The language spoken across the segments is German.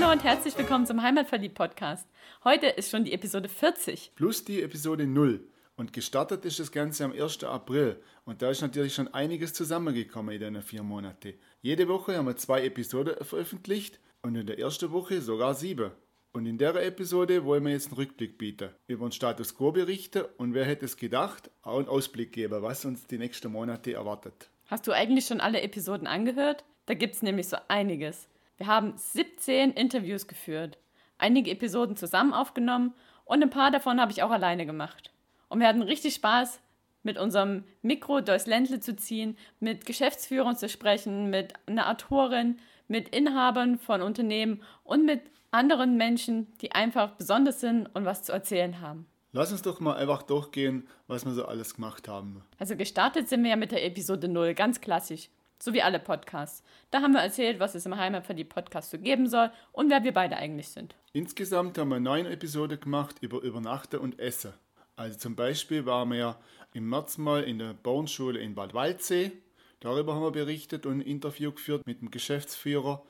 Hallo und herzlich willkommen zum Heimatverliebt-Podcast. Heute ist schon die Episode 40. Plus die Episode 0. Und gestartet ist das Ganze am 1. April. Und da ist natürlich schon einiges zusammengekommen in den vier Monaten. Jede Woche haben wir zwei Episoden veröffentlicht und in der ersten Woche sogar sieben. Und in der Episode wollen wir jetzt einen Rückblick bieten, über den Status quo berichten und wer hätte es gedacht, auch einen Ausblick geben, was uns die nächsten Monate erwartet. Hast du eigentlich schon alle Episoden angehört? Da gibt es nämlich so einiges. Wir haben 17 Interviews geführt, einige Episoden zusammen aufgenommen und ein paar davon habe ich auch alleine gemacht. Und wir hatten richtig Spaß, mit unserem Mikro durchs Ländle zu ziehen, mit Geschäftsführern zu sprechen, mit einer Autorin, mit Inhabern von Unternehmen und mit anderen Menschen, die einfach besonders sind und was zu erzählen haben. Lass uns doch mal einfach durchgehen, was wir so alles gemacht haben. Also gestartet sind wir ja mit der Episode 0, ganz klassisch. So wie alle Podcasts. Da haben wir erzählt, was es im Heimat für die Podcasts so geben soll und wer wir beide eigentlich sind. Insgesamt haben wir neun Episoden gemacht über Übernachten und Essen. Also zum Beispiel waren wir im März mal in der Bauernschule in Bad Waldsee. Darüber haben wir berichtet und ein Interview geführt mit dem Geschäftsführer.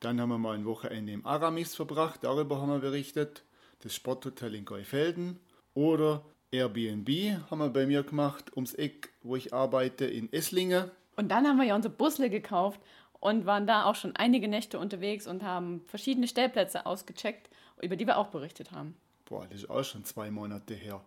Dann haben wir mal ein Wochenende im Aramis verbracht. Darüber haben wir berichtet. Das Sporthotel in Geufelden. Oder Airbnb haben wir bei mir gemacht, ums Eck, wo ich arbeite, in Esslingen. Und dann haben wir ja unsere Busle gekauft und waren da auch schon einige Nächte unterwegs und haben verschiedene Stellplätze ausgecheckt, über die wir auch berichtet haben. Boah, das ist auch schon zwei Monate her.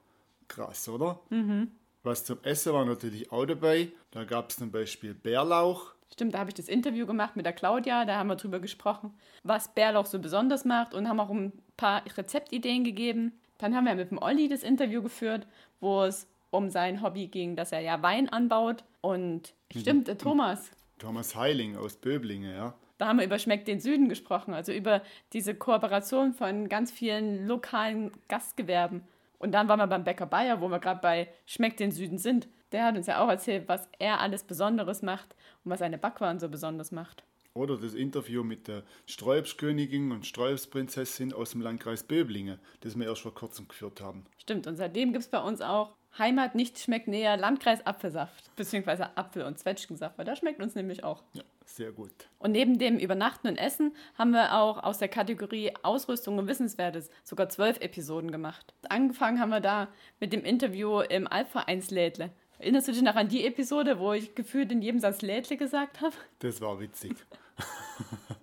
Krass, oder? Mhm. Was zum Essen war natürlich auch dabei. Da gab es zum Beispiel Bärlauch. Stimmt, da habe ich das Interview gemacht mit der Claudia, da haben wir drüber gesprochen, was Bärlauch so besonders macht und haben auch ein paar Rezeptideen gegeben. Dann haben wir mit dem Olli das Interview geführt, wo es um sein Hobby ging, dass er ja Wein anbaut. Und stimmt, der Thomas. Thomas Heiling aus Böblinge, ja. Da haben wir über Schmeckt den Süden gesprochen, also über diese Kooperation von ganz vielen lokalen Gastgewerben. Und dann waren wir beim Bäcker Bayer, wo wir gerade bei Schmeckt den Süden sind. Der hat uns ja auch erzählt, was er alles Besonderes macht und was seine Backwaren so besonders macht. Oder das Interview mit der Sträubskönigin und Sträubsprinzessin aus dem Landkreis Böblingen, das wir erst vor kurzem geführt haben. Stimmt, und seitdem gibt es bei uns auch Heimat nicht schmeckt näher, Landkreis Apfelsaft, beziehungsweise Apfel- und Zwetschgensaft, weil das schmeckt uns nämlich auch. Ja, sehr gut. Und neben dem Übernachten und Essen haben wir auch aus der Kategorie Ausrüstung und Wissenswertes sogar zwölf Episoden gemacht. Angefangen haben wir da mit dem Interview im Alpha-1-Lädle. Erinnerst du dich noch an die Episode, wo ich gefühlt in jedem Satz Lädle gesagt habe? Das war witzig.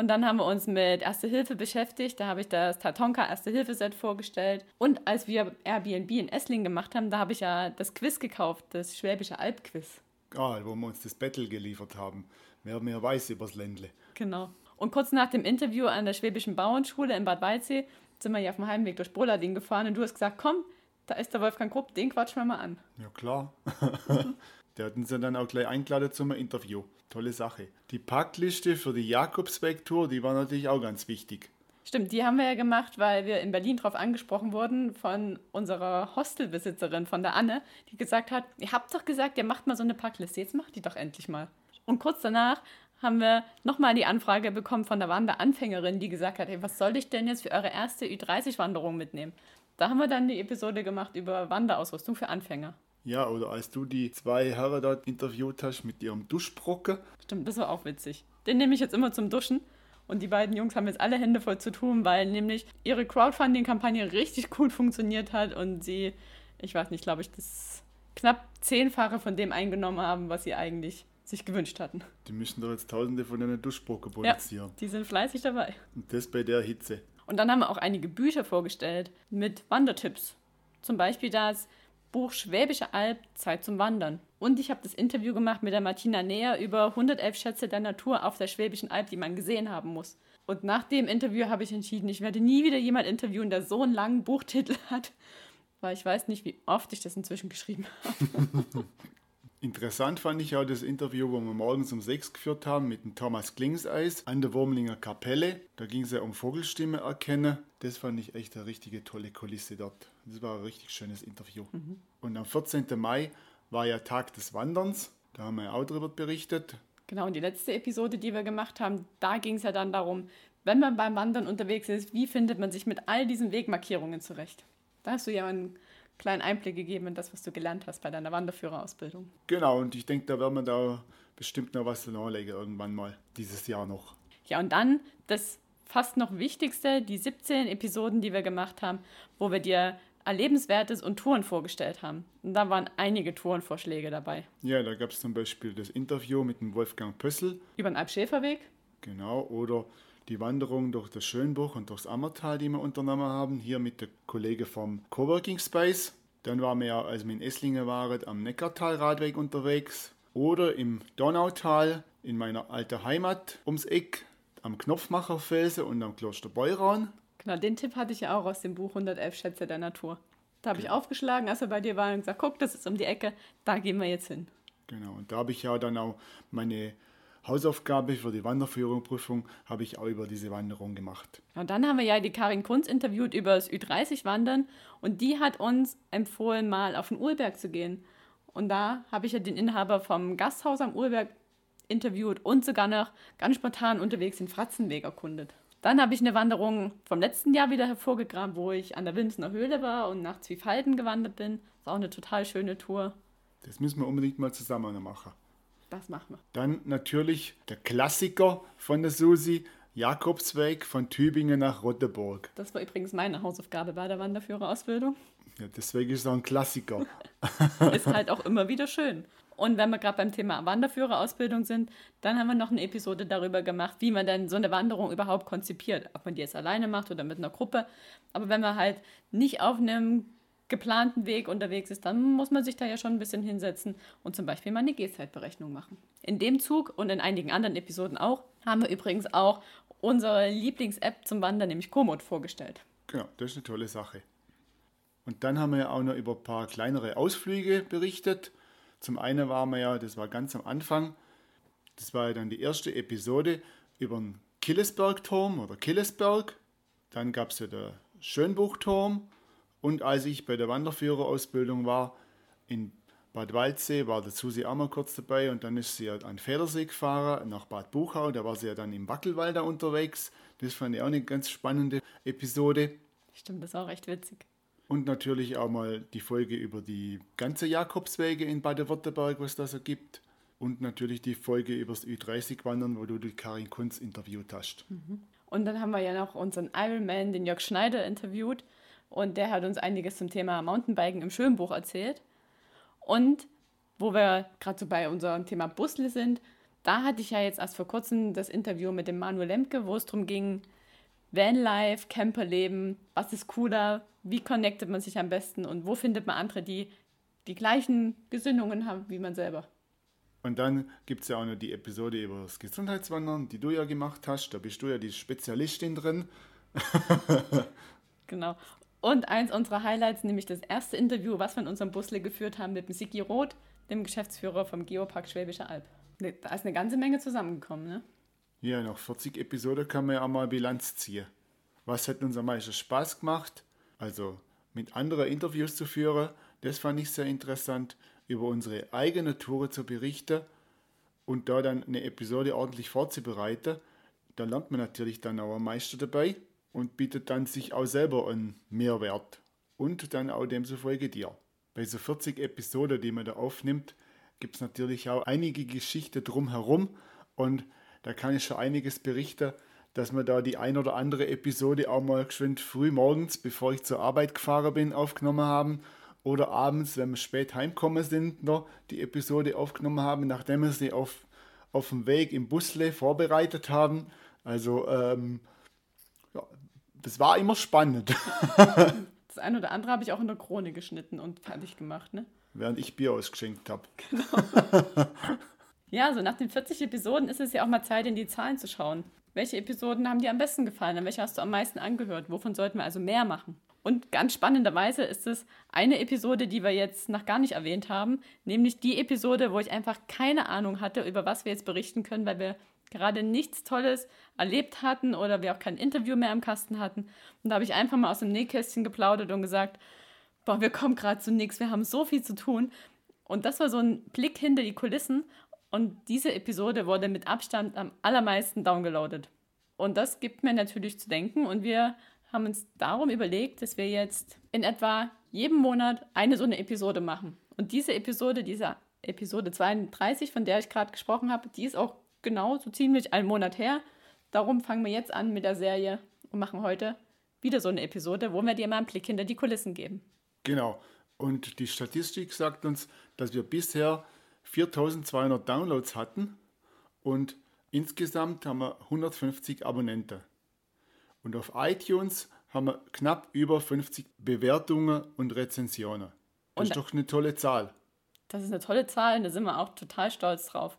Und dann haben wir uns mit Erste Hilfe beschäftigt. Da habe ich das Tatonka Erste Hilfe Set vorgestellt. Und als wir Airbnb in Esslingen gemacht haben, da habe ich ja das Quiz gekauft, das Schwäbische Alb-Quiz. Ah, wo wir uns das Battle geliefert haben. Wer mehr weiß übers Ländle. Genau. Und kurz nach dem Interview an der Schwäbischen Bauernschule in Bad Waldsee sind wir ja auf dem Heimweg durch Bollading gefahren und du hast gesagt, komm, da ist der Wolfgang Krupp, den quatschen wir mal an. Ja, klar. Der hat uns dann auch gleich eingeladen zum Interview. Tolle Sache. Die Packliste für die Jakobsweg-Tour, die war natürlich auch ganz wichtig. Stimmt, die haben wir ja gemacht, weil wir in Berlin darauf angesprochen wurden von unserer Hostelbesitzerin, von der Anne, die gesagt hat, ihr habt doch gesagt, ihr macht mal so eine Packliste, jetzt macht die doch endlich mal. Und kurz danach haben wir nochmal die Anfrage bekommen von der Wanderanfängerin, die gesagt hat, hey, was soll ich denn jetzt für eure erste Ü30-Wanderung mitnehmen? Da haben wir dann die Episode gemacht über Wanderausrüstung für Anfänger. Ja, oder als du die zwei Herren dort interviewt hast mit ihrem Duschbrocken. Stimmt, das war auch witzig. Den nehme ich jetzt immer zum Duschen. Und die beiden Jungs haben jetzt alle Hände voll zu tun, weil nämlich ihre Crowdfunding-Kampagne richtig gut funktioniert hat und sie, ich weiß nicht, glaube ich, das knapp zehnfache von dem eingenommen haben, was sie eigentlich sich gewünscht hatten. Die müssen doch jetzt tausende von einer Duschbrocken produzieren. Ja, die sind fleißig dabei. Und das bei der Hitze. Und dann haben wir auch einige Bücher vorgestellt mit Wandertipps. Zum Beispiel das Buch Schwäbische Alb, Zeit zum Wandern. Und ich habe das Interview gemacht mit der Martina Näher über 111 Schätze der Natur auf der Schwäbischen Alb, die man gesehen haben muss. Und nach dem Interview habe ich entschieden, ich werde nie wieder jemand interviewen, der so einen langen Buchtitel hat, weil ich weiß nicht, wie oft ich das inzwischen geschrieben habe. Interessant fand ich auch das Interview, wo wir morgens um sechs geführt haben mit dem Thomas Klingseis an der Wurmlinger Kapelle. Da ging es ja um Vogelstimme erkennen. Das fand ich echt eine richtige tolle Kulisse dort. Das war ein richtig schönes Interview. Mhm. Und am 14. Mai war ja Tag des Wanderns. Da haben wir ja auch darüber berichtet. Genau, und die letzte Episode, die wir gemacht haben, da ging es ja dann darum, wenn man beim Wandern unterwegs ist, wie findet man sich mit all diesen Wegmarkierungen zurecht? Da hast du ja einen kleinen Einblick gegeben in das, was du gelernt hast bei deiner Wanderführerausbildung. Genau, und ich denke, da werden wir da bestimmt noch was nachlegen irgendwann mal dieses Jahr noch. Ja, und dann das fast noch wichtigste, die 17 Episoden, die wir gemacht haben, wo wir dir Erlebenswertes und Touren vorgestellt haben. Und da waren einige Tourenvorschläge dabei. Ja, da gab es zum Beispiel das Interview mit dem Wolfgang Pössl. Über den Alpschäferweg. Genau, oder die Wanderung durch das Schönbuch und durchs Ammertal, die wir unternommen haben, hier mit der Kollege vom Coworking Space. Dann waren wir ja, als wir in Esslingen waren, am Neckartal-Radweg unterwegs. Oder im Donautal in meiner alten Heimat ums Eck, am Knopfmacherfelsen und am Kloster Beuran. Genau, den Tipp hatte ich ja auch aus dem Buch 111 Schätze der Natur. Da habe ich aufgeschlagen, als er bei dir war und gesagt, guck, das ist um die Ecke, da gehen wir jetzt hin. Genau, und da habe ich ja dann auch meine Hausaufgabe für die Wanderführungprüfung habe ich auch über diese Wanderung gemacht. Und dann haben wir ja die Karin Kunz interviewt über das Ü30-Wandern und die hat uns empfohlen, mal auf den Urberg zu gehen. Und da habe ich ja den Inhaber vom Gasthaus am Urberg interviewt und sogar noch ganz spontan unterwegs den Fratzenweg erkundet. Dann habe ich eine Wanderung vom letzten Jahr wieder hervorgegraben, wo ich an der Wilmsner Höhle war und nach Zwiefalten gewandert bin. Das ist auch eine total schöne Tour. Das müssen wir unbedingt mal zusammen machen. Das machen wir. Dann natürlich der Klassiker von der Susi, Jakobsweg von Tübingen nach Rotteburg. Das war übrigens meine Hausaufgabe bei der Wanderführerausbildung. Ja, deswegen ist es auch ein Klassiker. ist halt auch immer wieder schön. Und wenn wir gerade beim Thema Wanderführerausbildung sind, dann haben wir noch eine Episode darüber gemacht, wie man denn so eine Wanderung überhaupt konzipiert. Ob man die jetzt alleine macht oder mit einer Gruppe. Aber wenn man halt nicht auf einem geplanten Weg unterwegs ist, dann muss man sich da ja schon ein bisschen hinsetzen und zum Beispiel mal eine Gehzeitberechnung machen. In dem Zug und in einigen anderen Episoden auch haben wir übrigens auch unsere Lieblings-App zum Wandern, nämlich Komoot, vorgestellt. Genau, das ist eine tolle Sache. Und dann haben wir ja auch noch über ein paar kleinere Ausflüge berichtet. Zum einen waren wir ja, das war ganz am Anfang, das war ja dann die erste Episode über den Killesbergturm oder Killesberg. Dann gab es ja den Schönbuchturm und als ich bei der Wanderführerausbildung war in Bad Waldsee, war der Susi auch mal kurz dabei und dann ist sie an Federsee gefahren nach Bad Buchau. Da war sie ja dann im Wackelwald da unterwegs. Das fand ich auch eine ganz spannende Episode. Stimmt, das ist auch recht witzig. Und natürlich auch mal die Folge über die ganze Jakobswege in Baden-Württemberg, was das so gibt. Und natürlich die Folge über das Ü30-Wandern, wo du die Karin Kunz interviewt hast. Mhm. Und dann haben wir ja noch unseren Ironman, den Jörg Schneider, interviewt. Und der hat uns einiges zum Thema Mountainbiken im Schönbuch erzählt. Und wo wir gerade so bei unserem Thema Busle sind, da hatte ich ja jetzt erst vor kurzem das Interview mit dem Manuel Lemke, wo es darum ging, Vanlife, Camperleben, was ist cooler, wie connectet man sich am besten und wo findet man andere, die die gleichen Gesinnungen haben wie man selber. Und dann gibt es ja auch noch die Episode über das Gesundheitswandern, die du ja gemacht hast. Da bist du ja die Spezialistin drin. genau. Und eins unserer Highlights, nämlich das erste Interview, was wir in unserem Busle geführt haben mit dem Sigi Roth, dem Geschäftsführer vom Geopark Schwäbische Alb. Da ist eine ganze Menge zusammengekommen, ne? Ja, nach 40 Episoden kann man ja auch mal Bilanz ziehen. Was hat uns am meisten Spaß gemacht? Also mit anderen Interviews zu führen, das fand ich sehr interessant, über unsere eigene Tour zu berichten und da dann eine Episode ordentlich vorzubereiten. Da lernt man natürlich dann auch am meisten dabei und bietet dann sich auch selber einen Mehrwert und dann auch demzufolge dir. Bei so 40 Episoden, die man da aufnimmt, gibt es natürlich auch einige Geschichten drumherum und da kann ich schon einiges berichten, dass wir da die ein oder andere Episode auch mal geschwind früh morgens, bevor ich zur Arbeit gefahren bin, aufgenommen haben oder abends, wenn wir spät heimgekommen sind, noch die Episode aufgenommen haben, nachdem wir sie auf, auf dem Weg im Busle vorbereitet haben. Also ähm, das war immer spannend. das eine oder andere habe ich auch in der Krone geschnitten und fertig gemacht, ne? Während ich Bier ausgeschenkt habe. Genau. ja, so nach den 40 Episoden ist es ja auch mal Zeit, in die Zahlen zu schauen. Welche Episoden haben dir am besten gefallen? An welche hast du am meisten angehört? Wovon sollten wir also mehr machen? Und ganz spannenderweise ist es eine Episode, die wir jetzt noch gar nicht erwähnt haben, nämlich die Episode, wo ich einfach keine Ahnung hatte, über was wir jetzt berichten können, weil wir gerade nichts Tolles erlebt hatten oder wir auch kein Interview mehr im Kasten hatten. Und da habe ich einfach mal aus dem Nähkästchen geplaudert und gesagt, boah, wir kommen gerade zu nichts, wir haben so viel zu tun. Und das war so ein Blick hinter die Kulissen. Und diese Episode wurde mit Abstand am allermeisten downgeloadet. Und das gibt mir natürlich zu denken. Und wir haben uns darum überlegt, dass wir jetzt in etwa jeden Monat eine so eine Episode machen. Und diese Episode, diese Episode 32, von der ich gerade gesprochen habe, die ist auch genau so ziemlich einen Monat her. darum fangen wir jetzt an mit der Serie und machen heute wieder so eine Episode, wo wir dir mal einen Blick hinter die Kulissen geben. Genau. Und die Statistik sagt uns, dass wir bisher 4200 Downloads hatten und insgesamt haben wir 150 Abonnenten. Und auf iTunes haben wir knapp über 50 Bewertungen und Rezensionen. Das und ist doch eine tolle Zahl. Das ist eine tolle Zahl und da sind wir auch total stolz drauf.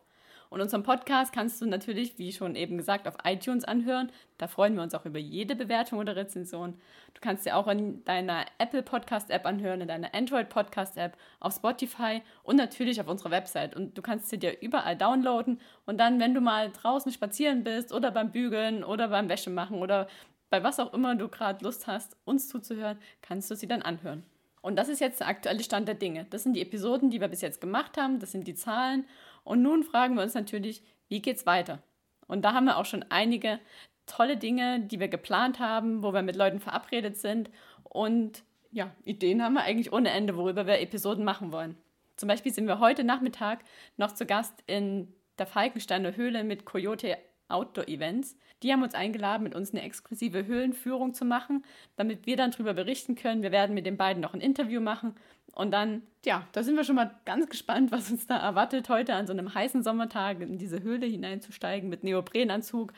Und unseren Podcast kannst du natürlich, wie schon eben gesagt, auf iTunes anhören. Da freuen wir uns auch über jede Bewertung oder Rezension. Du kannst dir auch in deiner Apple Podcast App anhören, in deiner Android Podcast App, auf Spotify und natürlich auf unserer Website. Und du kannst sie dir überall downloaden und dann, wenn du mal draußen spazieren bist oder beim Bügeln oder beim Wäschemachen oder bei was auch immer du gerade Lust hast, uns zuzuhören, kannst du sie dann anhören. Und das ist jetzt der aktuelle Stand der Dinge. Das sind die Episoden, die wir bis jetzt gemacht haben, das sind die Zahlen. Und nun fragen wir uns natürlich, wie geht's weiter? Und da haben wir auch schon einige tolle Dinge, die wir geplant haben, wo wir mit Leuten verabredet sind. Und ja, Ideen haben wir eigentlich ohne Ende, worüber wir Episoden machen wollen. Zum Beispiel sind wir heute Nachmittag noch zu Gast in der Falkensteiner Höhle mit Coyote Outdoor-Events. Die haben uns eingeladen, mit uns eine exklusive Höhlenführung zu machen, damit wir dann darüber berichten können. Wir werden mit den beiden noch ein Interview machen. Und dann, ja, da sind wir schon mal ganz gespannt, was uns da erwartet, heute an so einem heißen Sommertag in diese Höhle hineinzusteigen mit Neoprenanzug.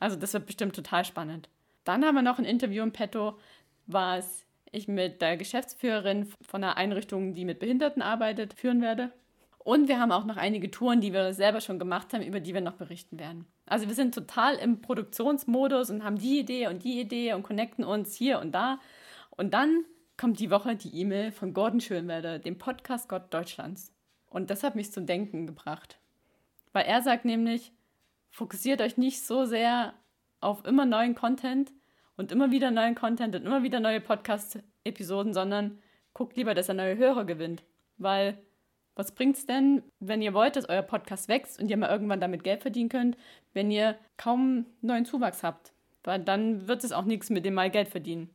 Also das wird bestimmt total spannend. Dann haben wir noch ein Interview im Petto, was ich mit der Geschäftsführerin von einer Einrichtung, die mit Behinderten arbeitet, führen werde. Und wir haben auch noch einige Touren, die wir selber schon gemacht haben, über die wir noch berichten werden. Also wir sind total im Produktionsmodus und haben die Idee und die Idee und connecten uns hier und da. Und dann kommt die Woche die E-Mail von Gordon Schönwelder, dem Podcast Gott Deutschlands. Und das hat mich zum Denken gebracht. Weil er sagt nämlich, fokussiert euch nicht so sehr auf immer neuen Content und immer wieder neuen Content und immer wieder neue Podcast-Episoden, sondern guckt lieber, dass er neue Hörer gewinnt. Weil was bringt es denn, wenn ihr wollt, dass euer Podcast wächst und ihr mal irgendwann damit Geld verdienen könnt, wenn ihr kaum neuen Zuwachs habt? Weil dann wird es auch nichts mit dem mal Geld verdienen.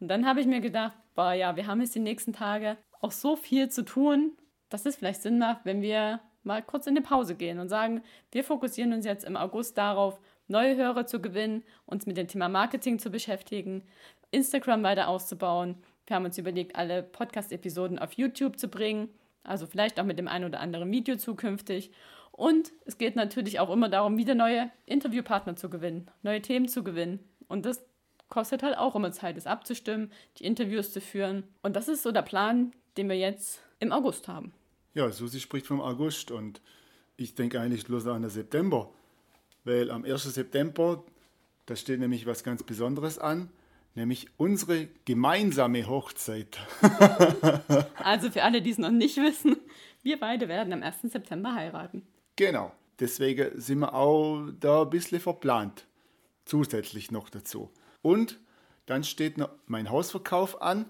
Und dann habe ich mir gedacht, boah, ja, wir haben jetzt die nächsten Tage auch so viel zu tun, dass es vielleicht Sinn macht, wenn wir mal kurz in eine Pause gehen und sagen, wir fokussieren uns jetzt im August darauf, neue Hörer zu gewinnen, uns mit dem Thema Marketing zu beschäftigen, Instagram weiter auszubauen. Wir haben uns überlegt, alle Podcast-Episoden auf YouTube zu bringen also vielleicht auch mit dem einen oder anderen Video zukünftig. Und es geht natürlich auch immer darum, wieder neue Interviewpartner zu gewinnen, neue Themen zu gewinnen. Und das kostet halt auch immer Zeit, es abzustimmen, die Interviews zu führen. Und das ist so der Plan, den wir jetzt im August haben. Ja, Susi spricht vom August und ich denke eigentlich bloß an den September. Weil am 1. September, da steht nämlich was ganz Besonderes an nämlich unsere gemeinsame Hochzeit. also für alle, die es noch nicht wissen, wir beide werden am 1. September heiraten. Genau, deswegen sind wir auch da ein bisschen verplant. Zusätzlich noch dazu. Und dann steht noch mein Hausverkauf an,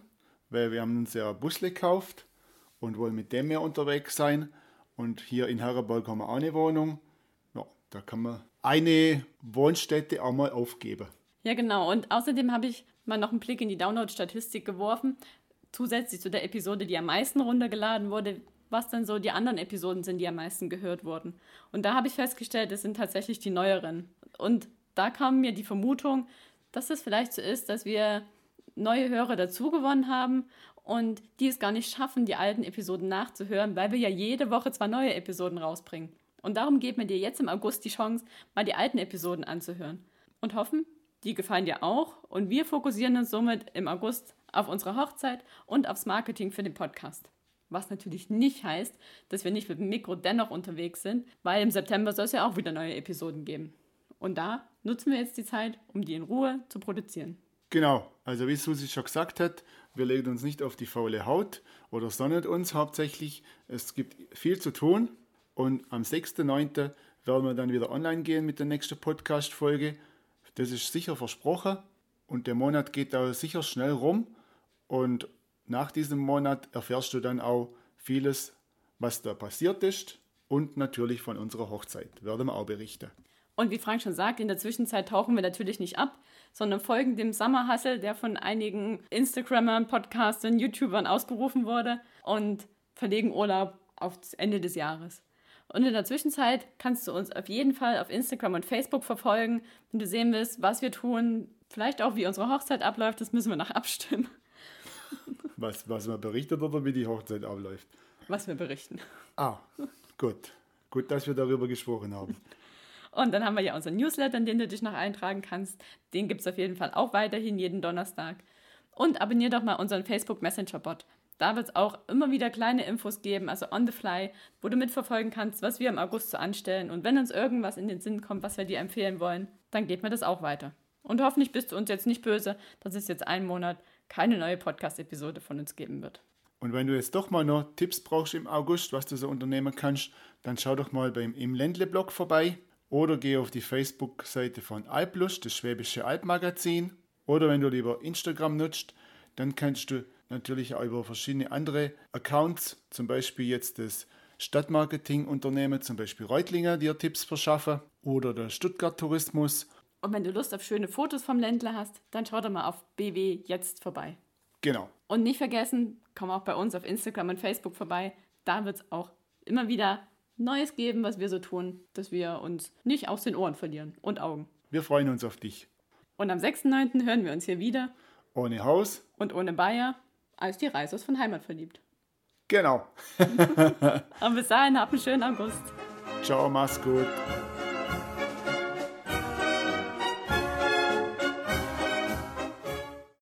weil wir haben uns ja Busle gekauft und wollen mit dem mehr unterwegs sein. Und hier in Herreberg haben wir auch eine Wohnung. Ja, da kann man eine Wohnstätte auch mal aufgeben. Ja, genau. Und außerdem habe ich mal noch einen Blick in die Download-Statistik geworfen, zusätzlich zu der Episode, die am meisten runtergeladen wurde, was dann so die anderen Episoden sind, die am meisten gehört wurden. Und da habe ich festgestellt, es sind tatsächlich die neueren. Und da kam mir die Vermutung, dass es vielleicht so ist, dass wir neue Hörer dazugewonnen haben und die es gar nicht schaffen, die alten Episoden nachzuhören, weil wir ja jede Woche zwei neue Episoden rausbringen. Und darum geben wir dir jetzt im August die Chance, mal die alten Episoden anzuhören. Und hoffen, die gefallen dir auch und wir fokussieren uns somit im August auf unsere Hochzeit und aufs Marketing für den Podcast. Was natürlich nicht heißt, dass wir nicht mit dem Mikro dennoch unterwegs sind, weil im September soll es ja auch wieder neue Episoden geben. Und da nutzen wir jetzt die Zeit, um die in Ruhe zu produzieren. Genau, also wie Susi schon gesagt hat, wir legen uns nicht auf die faule Haut oder sonnen uns hauptsächlich. Es gibt viel zu tun und am 6.9. werden wir dann wieder online gehen mit der nächsten Podcast-Folge das ist sicher versprochen und der Monat geht da sicher schnell rum und nach diesem Monat erfährst du dann auch vieles, was da passiert ist und natürlich von unserer Hochzeit werden wir auch berichten. Und wie Frank schon sagt, in der Zwischenzeit tauchen wir natürlich nicht ab, sondern folgen dem Summer Hustle, der von einigen Instagrammern, Podcastern, YouTubern ausgerufen wurde und verlegen Urlaub aufs Ende des Jahres. Und in der Zwischenzeit kannst du uns auf jeden Fall auf Instagram und Facebook verfolgen, wenn du sehen willst, was wir tun, vielleicht auch wie unsere Hochzeit abläuft, das müssen wir noch abstimmen. Was, was man berichtet oder wie die Hochzeit abläuft? Was wir berichten. Ah, gut. Gut, dass wir darüber gesprochen haben. Und dann haben wir ja unseren Newsletter, in den du dich noch eintragen kannst. Den gibt es auf jeden Fall auch weiterhin jeden Donnerstag. Und abonnier doch mal unseren Facebook Messenger Bot. Da wird es auch immer wieder kleine Infos geben, also on the fly, wo du mitverfolgen kannst, was wir im August so anstellen. Und wenn uns irgendwas in den Sinn kommt, was wir dir empfehlen wollen, dann geht mir das auch weiter. Und hoffentlich bist du uns jetzt nicht böse, dass es jetzt einen Monat keine neue Podcast-Episode von uns geben wird. Und wenn du jetzt doch mal noch Tipps brauchst im August, was du so unternehmen kannst, dann schau doch mal beim Im Ländle-Blog vorbei oder geh auf die Facebook-Seite von Alplus, das Schwäbische Alpmagazin. Oder wenn du lieber Instagram nutzt, dann kannst du natürlich auch über verschiedene andere Accounts, zum Beispiel jetzt das Stadtmarketing-Unternehmen, zum Beispiel Reutlinger, dir Tipps verschaffen oder der Stuttgart Tourismus. Und wenn du Lust auf schöne Fotos vom Ländler hast, dann schau doch mal auf BW jetzt vorbei. Genau. Und nicht vergessen, komm auch bei uns auf Instagram und Facebook vorbei. Da wird es auch immer wieder Neues geben, was wir so tun, dass wir uns nicht aus den Ohren verlieren und Augen. Wir freuen uns auf dich. Und am 6.9. hören wir uns hier wieder. Ohne Haus. Und ohne Bayer, als die Reisers von Heimat verliebt. Genau. Und bis dahin, habt einen schönen August. Ciao, mach's gut.